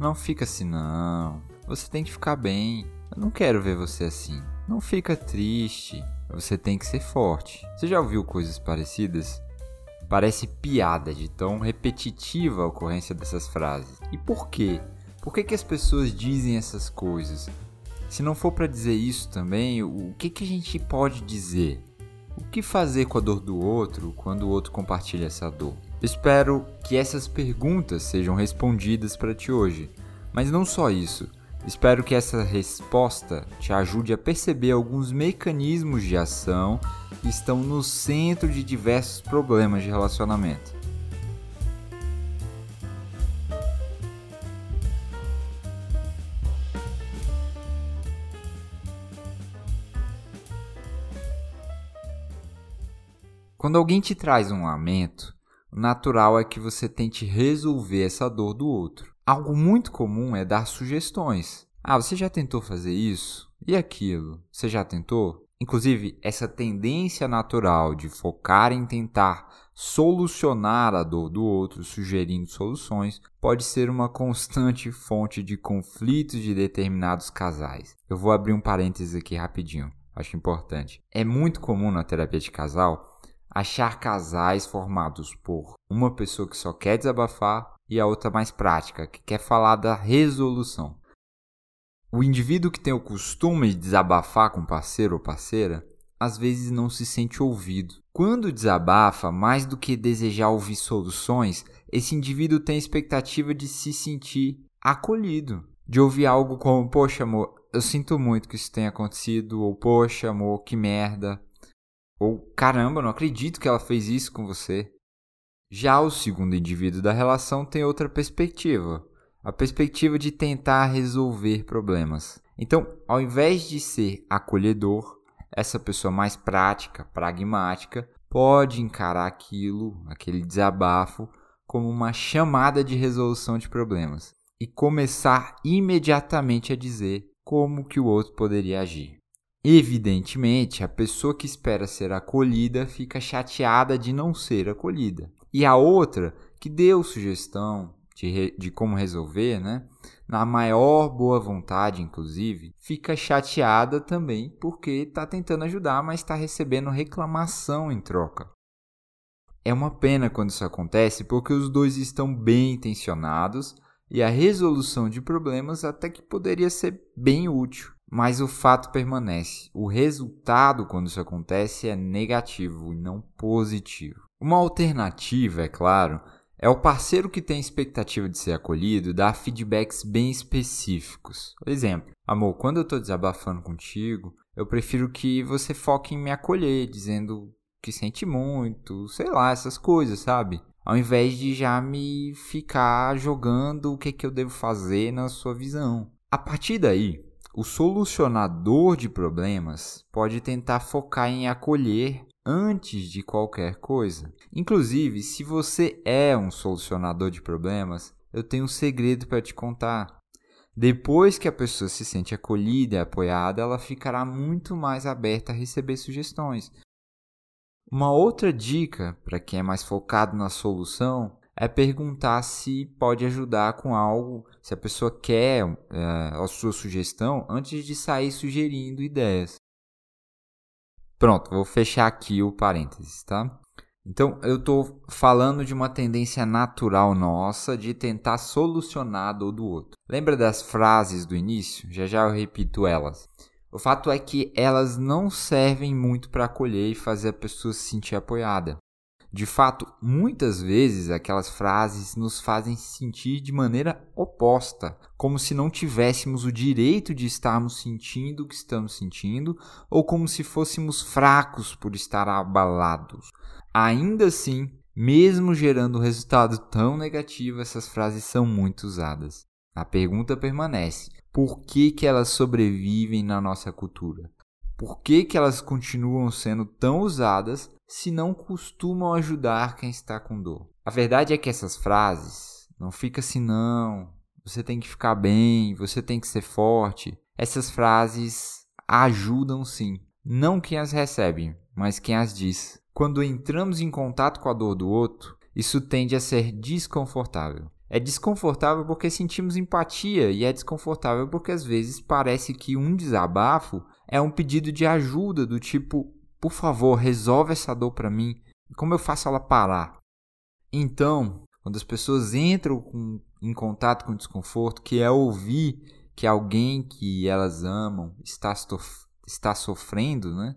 não fica assim não. Você tem que ficar bem. Eu não quero ver você assim. Não fica triste. Você tem que ser forte. Você já ouviu coisas parecidas? Parece piada de tão repetitiva a ocorrência dessas frases. E por quê? Por que, que as pessoas dizem essas coisas? Se não for para dizer isso também, o que, que a gente pode dizer? O que fazer com a dor do outro quando o outro compartilha essa dor? Espero que essas perguntas sejam respondidas para ti hoje. Mas não só isso. Espero que essa resposta te ajude a perceber alguns mecanismos de ação que estão no centro de diversos problemas de relacionamento. Quando alguém te traz um lamento, natural é que você tente resolver essa dor do outro. Algo muito comum é dar sugestões. Ah, você já tentou fazer isso? E aquilo? Você já tentou? Inclusive, essa tendência natural de focar em tentar solucionar a dor do outro, sugerindo soluções, pode ser uma constante fonte de conflitos de determinados casais. Eu vou abrir um parênteses aqui rapidinho, acho importante. É muito comum na terapia de casal achar casais formados por uma pessoa que só quer desabafar e a outra mais prática, que quer falar da resolução. O indivíduo que tem o costume de desabafar com parceiro ou parceira, às vezes não se sente ouvido. Quando desabafa, mais do que desejar ouvir soluções, esse indivíduo tem a expectativa de se sentir acolhido, de ouvir algo como: Poxa, amor, eu sinto muito que isso tenha acontecido, ou Poxa, amor, que merda, ou caramba, não acredito que ela fez isso com você. Já o segundo indivíduo da relação tem outra perspectiva, a perspectiva de tentar resolver problemas. Então, ao invés de ser acolhedor, essa pessoa mais prática, pragmática, pode encarar aquilo, aquele desabafo, como uma chamada de resolução de problemas e começar imediatamente a dizer como que o outro poderia agir. Evidentemente, a pessoa que espera ser acolhida fica chateada de não ser acolhida. E a outra, que deu sugestão de, de como resolver, né? na maior boa vontade, inclusive, fica chateada também porque está tentando ajudar, mas está recebendo reclamação em troca. É uma pena quando isso acontece porque os dois estão bem intencionados e a resolução de problemas até que poderia ser bem útil. Mas o fato permanece. O resultado, quando isso acontece, é negativo e não positivo. Uma alternativa, é claro, é o parceiro que tem expectativa de ser acolhido dar feedbacks bem específicos. Por exemplo, amor, quando eu estou desabafando contigo, eu prefiro que você foque em me acolher, dizendo que sente muito, sei lá, essas coisas, sabe? Ao invés de já me ficar jogando o que, que eu devo fazer na sua visão. A partir daí, o solucionador de problemas pode tentar focar em acolher antes de qualquer coisa. Inclusive, se você é um solucionador de problemas, eu tenho um segredo para te contar. Depois que a pessoa se sente acolhida e apoiada, ela ficará muito mais aberta a receber sugestões. Uma outra dica para quem é mais focado na solução é perguntar se pode ajudar com algo, se a pessoa quer é, a sua sugestão antes de sair sugerindo ideias. Pronto, vou fechar aqui o parênteses, tá? Então, eu estou falando de uma tendência natural nossa de tentar solucionar a dor do outro. Lembra das frases do início? Já já eu repito elas. O fato é que elas não servem muito para acolher e fazer a pessoa se sentir apoiada. De fato, muitas vezes aquelas frases nos fazem sentir de maneira oposta, como se não tivéssemos o direito de estarmos sentindo o que estamos sentindo, ou como se fôssemos fracos por estar abalados. Ainda assim, mesmo gerando um resultado tão negativo, essas frases são muito usadas. A pergunta permanece: por que, que elas sobrevivem na nossa cultura? Por que, que elas continuam sendo tão usadas se não costumam ajudar quem está com dor? A verdade é que essas frases, não fica assim não, você tem que ficar bem, você tem que ser forte, essas frases ajudam sim. Não quem as recebe, mas quem as diz. Quando entramos em contato com a dor do outro, isso tende a ser desconfortável. É desconfortável porque sentimos empatia e é desconfortável porque às vezes parece que um desabafo é um pedido de ajuda do tipo, por favor, resolve essa dor para mim. Como eu faço ela parar? Então, quando as pessoas entram com, em contato com desconforto, que é ouvir que alguém que elas amam está, está sofrendo, né?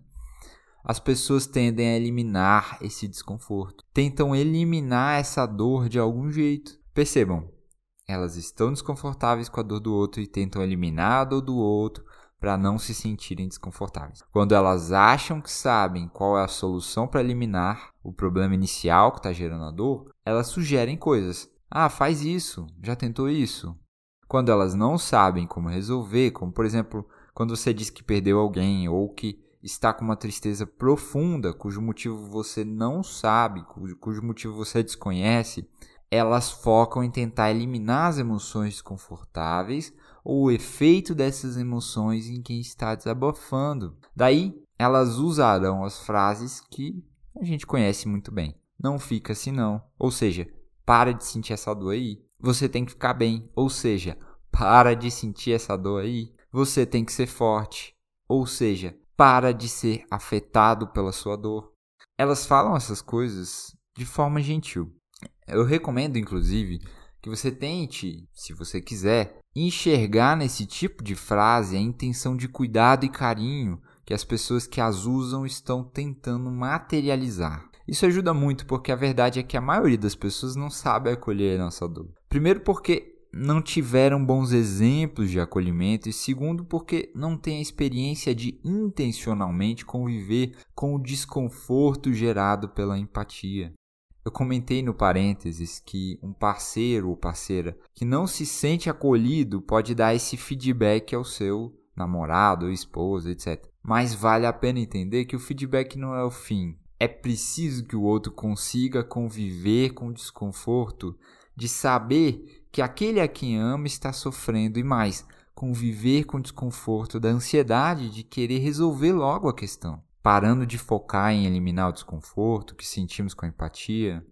As pessoas tendem a eliminar esse desconforto, tentam eliminar essa dor de algum jeito. Percebam, elas estão desconfortáveis com a dor do outro e tentam eliminar a dor do outro para não se sentirem desconfortáveis. Quando elas acham que sabem qual é a solução para eliminar o problema inicial que está gerando a dor, elas sugerem coisas. Ah, faz isso, já tentou isso. Quando elas não sabem como resolver, como por exemplo, quando você diz que perdeu alguém ou que está com uma tristeza profunda, cujo motivo você não sabe, cujo, cujo motivo você desconhece, elas focam em tentar eliminar as emoções desconfortáveis ou o efeito dessas emoções em quem está desabafando. Daí, elas usarão as frases que a gente conhece muito bem. Não fica assim não. Ou seja, para de sentir essa dor aí. Você tem que ficar bem. Ou seja, para de sentir essa dor aí. Você tem que ser forte. Ou seja, para de ser afetado pela sua dor. Elas falam essas coisas de forma gentil. Eu recomendo, inclusive, que você tente, se você quiser, enxergar nesse tipo de frase a intenção de cuidado e carinho que as pessoas que as usam estão tentando materializar. Isso ajuda muito porque a verdade é que a maioria das pessoas não sabe acolher a nossa dor. Primeiro porque não tiveram bons exemplos de acolhimento e segundo porque não têm a experiência de intencionalmente conviver com o desconforto gerado pela empatia. Eu comentei no parênteses que um parceiro ou parceira que não se sente acolhido pode dar esse feedback ao seu namorado ou esposa, etc. Mas vale a pena entender que o feedback não é o fim. É preciso que o outro consiga conviver com o desconforto de saber que aquele a quem ama está sofrendo e mais, conviver com o desconforto da ansiedade de querer resolver logo a questão parando de focar em eliminar o desconforto que sentimos com a empatia,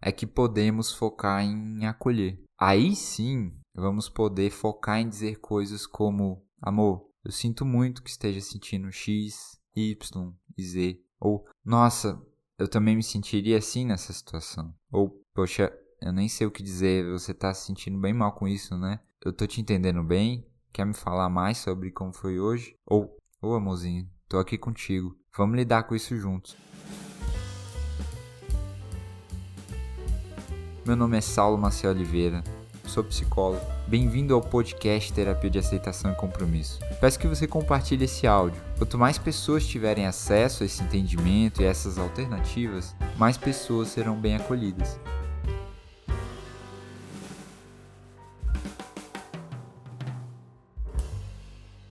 é que podemos focar em acolher. Aí sim, vamos poder focar em dizer coisas como: amor, eu sinto muito que esteja sentindo X, Y e Z. Ou, nossa, eu também me sentiria assim nessa situação. Ou, poxa, eu nem sei o que dizer, você tá se sentindo bem mal com isso, né? Eu tô te entendendo bem? Quer me falar mais sobre como foi hoje? Ou, ô amorzinho, tô aqui contigo. Vamos lidar com isso juntos. Meu nome é Saulo Maciel Oliveira, sou psicólogo. Bem-vindo ao podcast Terapia de Aceitação e Compromisso. Peço que você compartilhe esse áudio. Quanto mais pessoas tiverem acesso a esse entendimento e essas alternativas, mais pessoas serão bem acolhidas.